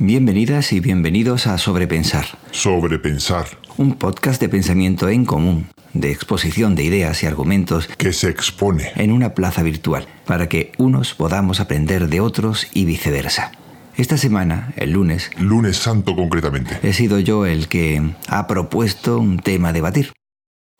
Bienvenidas y bienvenidos a Sobrepensar, Sobrepensar, un podcast de pensamiento en común, de exposición de ideas y argumentos que se expone. en una plaza virtual, para que unos podamos aprender de otros y viceversa. Esta semana, el lunes, Lunes Santo concretamente. he sido yo el que ha propuesto un tema a debatir.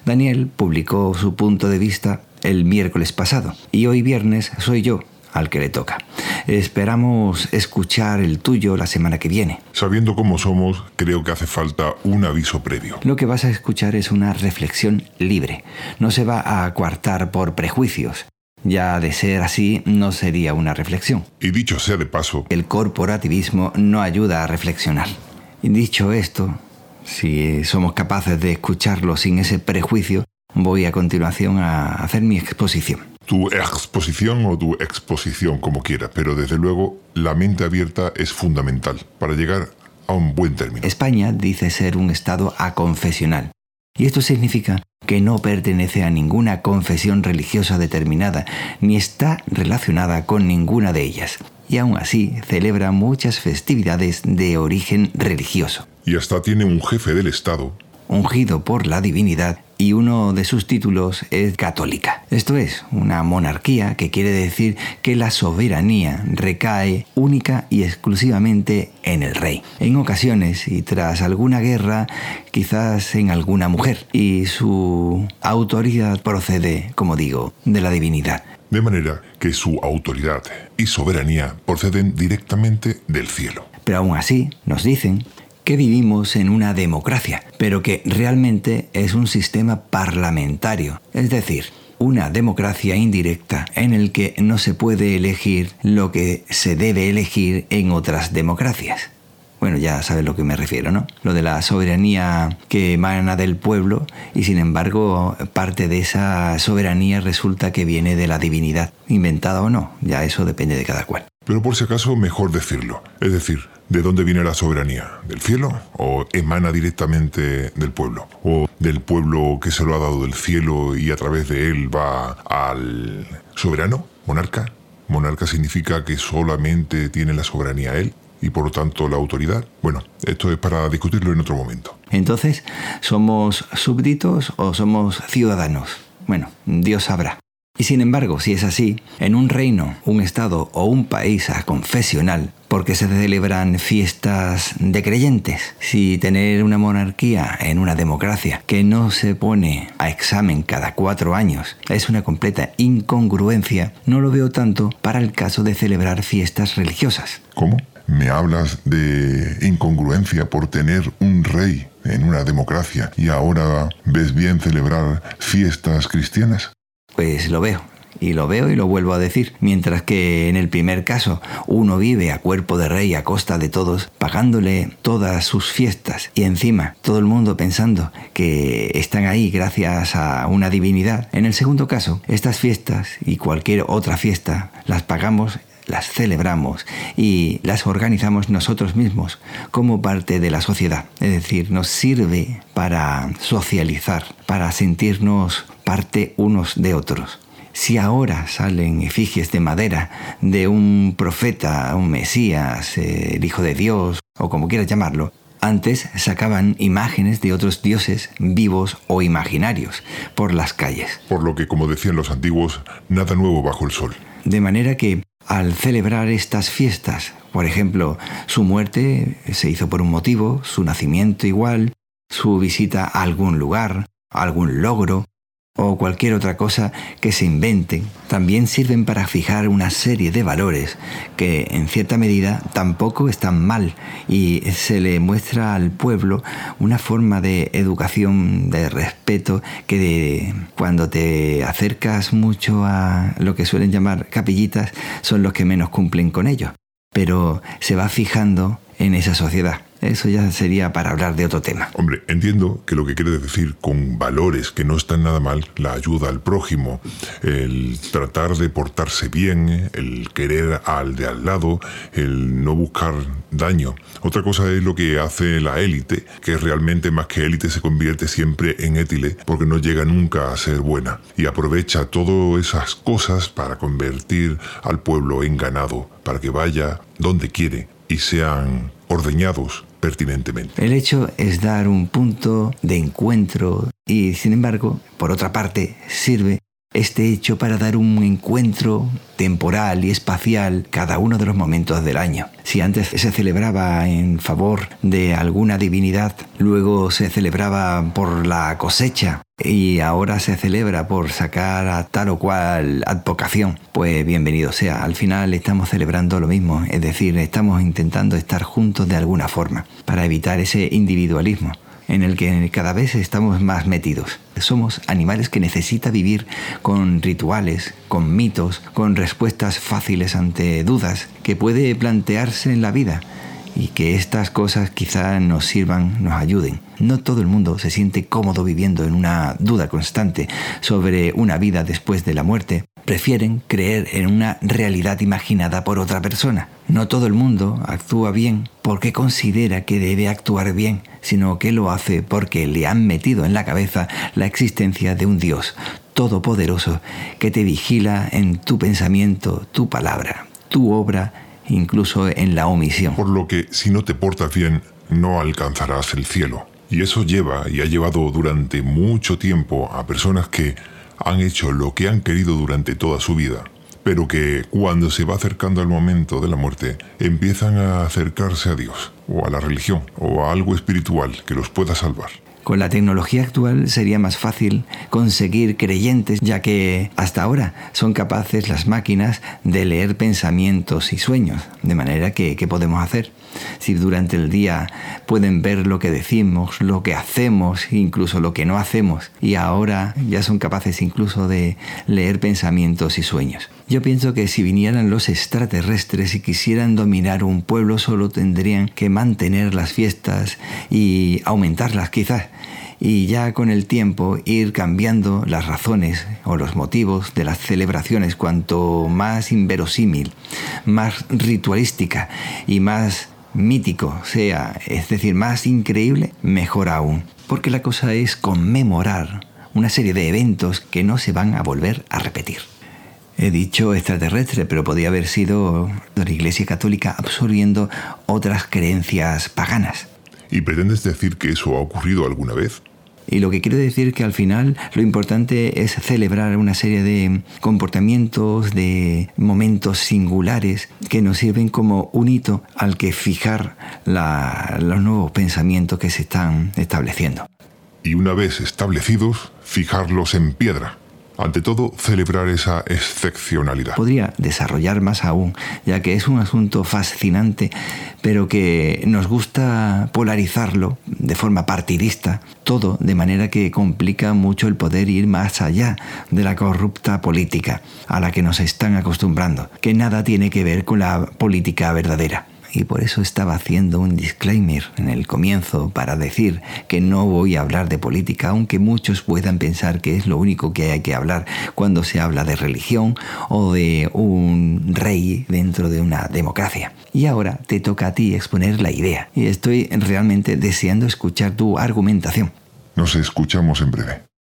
Daniel publicó su punto de vista el miércoles pasado y hoy viernes soy yo al que le toca. Esperamos escuchar el tuyo la semana que viene. Sabiendo cómo somos, creo que hace falta un aviso previo. Lo que vas a escuchar es una reflexión libre. No se va a coartar por prejuicios. Ya de ser así, no sería una reflexión. Y dicho sea de paso, El corporativismo no ayuda a reflexionar. Y dicho esto, si somos capaces de escucharlo sin ese prejuicio, voy a continuación a hacer mi exposición. Tu exposición o tu exposición, como quieras, pero desde luego la mente abierta es fundamental para llegar a un buen término. España dice ser un Estado aconfesional. Y esto significa que no pertenece a ninguna confesión religiosa determinada, ni está relacionada con ninguna de ellas. Y aún así celebra muchas festividades de origen religioso. Y hasta tiene un jefe del Estado, ungido por la divinidad y uno de sus títulos es católica. Esto es, una monarquía que quiere decir que la soberanía recae única y exclusivamente en el rey. En ocasiones y tras alguna guerra, quizás en alguna mujer, y su autoridad procede, como digo, de la divinidad. de manera que su autoridad y soberanía proceden directamente del cielo. Pero aún así, nos dicen que vivimos en una democracia, pero que realmente es un sistema parlamentario, es decir, una democracia indirecta en el que no se puede elegir lo que se debe elegir en otras democracias. Bueno, ya sabes lo que me refiero, ¿no? Lo de la soberanía que emana del pueblo y sin embargo parte de esa soberanía resulta que viene de la divinidad, inventada o no, ya eso depende de cada cual. Pero por si acaso, mejor decirlo. Es decir, ¿de dónde viene la soberanía? ¿Del cielo? ¿O emana directamente del pueblo? ¿O del pueblo que se lo ha dado del cielo y a través de él va al soberano? ¿Monarca? Monarca significa que solamente tiene la soberanía él y por lo tanto la autoridad. Bueno, esto es para discutirlo en otro momento. Entonces, ¿somos súbditos o somos ciudadanos? Bueno, Dios sabrá. Y sin embargo, si es así, en un reino, un estado o un país confesional, porque se celebran fiestas de creyentes, si tener una monarquía en una democracia que no se pone a examen cada cuatro años es una completa incongruencia, no lo veo tanto para el caso de celebrar fiestas religiosas. ¿Cómo? ¿Me hablas de incongruencia por tener un rey en una democracia y ahora ves bien celebrar fiestas cristianas? Pues lo veo. Y lo veo y lo vuelvo a decir. Mientras que en el primer caso uno vive a cuerpo de rey a costa de todos, pagándole todas sus fiestas y encima todo el mundo pensando que están ahí gracias a una divinidad. En el segundo caso, estas fiestas y cualquier otra fiesta las pagamos las celebramos y las organizamos nosotros mismos como parte de la sociedad. Es decir, nos sirve para socializar, para sentirnos parte unos de otros. Si ahora salen efigies de madera de un profeta, un Mesías, el Hijo de Dios, o como quieras llamarlo, antes sacaban imágenes de otros dioses vivos o imaginarios por las calles. Por lo que, como decían los antiguos, nada nuevo bajo el sol. De manera que al celebrar estas fiestas, por ejemplo, su muerte se hizo por un motivo, su nacimiento igual, su visita a algún lugar, algún logro o cualquier otra cosa que se inventen, también sirven para fijar una serie de valores que en cierta medida tampoco están mal y se le muestra al pueblo una forma de educación, de respeto, que de, cuando te acercas mucho a lo que suelen llamar capillitas son los que menos cumplen con ello. Pero se va fijando en esa sociedad. Eso ya sería para hablar de otro tema. Hombre, entiendo que lo que quieres decir con valores que no están nada mal, la ayuda al prójimo, el tratar de portarse bien, el querer al de al lado, el no buscar daño. Otra cosa es lo que hace la élite, que realmente más que élite se convierte siempre en étile porque no llega nunca a ser buena y aprovecha todas esas cosas para convertir al pueblo en ganado, para que vaya donde quiere y sean ordeñados pertinentemente. El hecho es dar un punto de encuentro y, sin embargo, por otra parte, sirve este hecho para dar un encuentro temporal y espacial cada uno de los momentos del año. Si antes se celebraba en favor de alguna divinidad, luego se celebraba por la cosecha y ahora se celebra por sacar a tal o cual advocación, pues bienvenido sea. Al final estamos celebrando lo mismo, es decir, estamos intentando estar juntos de alguna forma para evitar ese individualismo en el que cada vez estamos más metidos. Somos animales que necesita vivir con rituales, con mitos, con respuestas fáciles ante dudas que puede plantearse en la vida y que estas cosas quizá nos sirvan, nos ayuden. No todo el mundo se siente cómodo viviendo en una duda constante sobre una vida después de la muerte. Prefieren creer en una realidad imaginada por otra persona. No todo el mundo actúa bien porque considera que debe actuar bien, sino que lo hace porque le han metido en la cabeza la existencia de un Dios todopoderoso que te vigila en tu pensamiento, tu palabra, tu obra incluso en la omisión. Por lo que si no te portas bien, no alcanzarás el cielo. Y eso lleva y ha llevado durante mucho tiempo a personas que han hecho lo que han querido durante toda su vida, pero que cuando se va acercando al momento de la muerte empiezan a acercarse a Dios, o a la religión, o a algo espiritual que los pueda salvar. Con la tecnología actual sería más fácil conseguir creyentes, ya que hasta ahora son capaces las máquinas de leer pensamientos y sueños, de manera que ¿qué podemos hacer? Si durante el día pueden ver lo que decimos, lo que hacemos, incluso lo que no hacemos, y ahora ya son capaces incluso de leer pensamientos y sueños. Yo pienso que si vinieran los extraterrestres y quisieran dominar un pueblo solo tendrían que mantener las fiestas y aumentarlas quizás y ya con el tiempo ir cambiando las razones o los motivos de las celebraciones cuanto más inverosímil, más ritualística y más mítico sea, es decir, más increíble, mejor aún. Porque la cosa es conmemorar una serie de eventos que no se van a volver a repetir. He dicho extraterrestre, pero podía haber sido la Iglesia Católica absorbiendo otras creencias paganas. ¿Y pretendes decir que eso ha ocurrido alguna vez? Y lo que quiero decir que al final lo importante es celebrar una serie de comportamientos, de momentos singulares que nos sirven como un hito al que fijar los nuevos pensamientos que se están estableciendo. Y una vez establecidos, fijarlos en piedra. Ante todo, celebrar esa excepcionalidad. Podría desarrollar más aún, ya que es un asunto fascinante, pero que nos gusta polarizarlo de forma partidista, todo de manera que complica mucho el poder ir más allá de la corrupta política a la que nos están acostumbrando, que nada tiene que ver con la política verdadera y por eso estaba haciendo un disclaimer en el comienzo para decir que no voy a hablar de política, aunque muchos puedan pensar que es lo único que hay que hablar cuando se habla de religión o de un rey dentro de una democracia. Y ahora te toca a ti exponer la idea y estoy realmente deseando escuchar tu argumentación. Nos escuchamos en breve.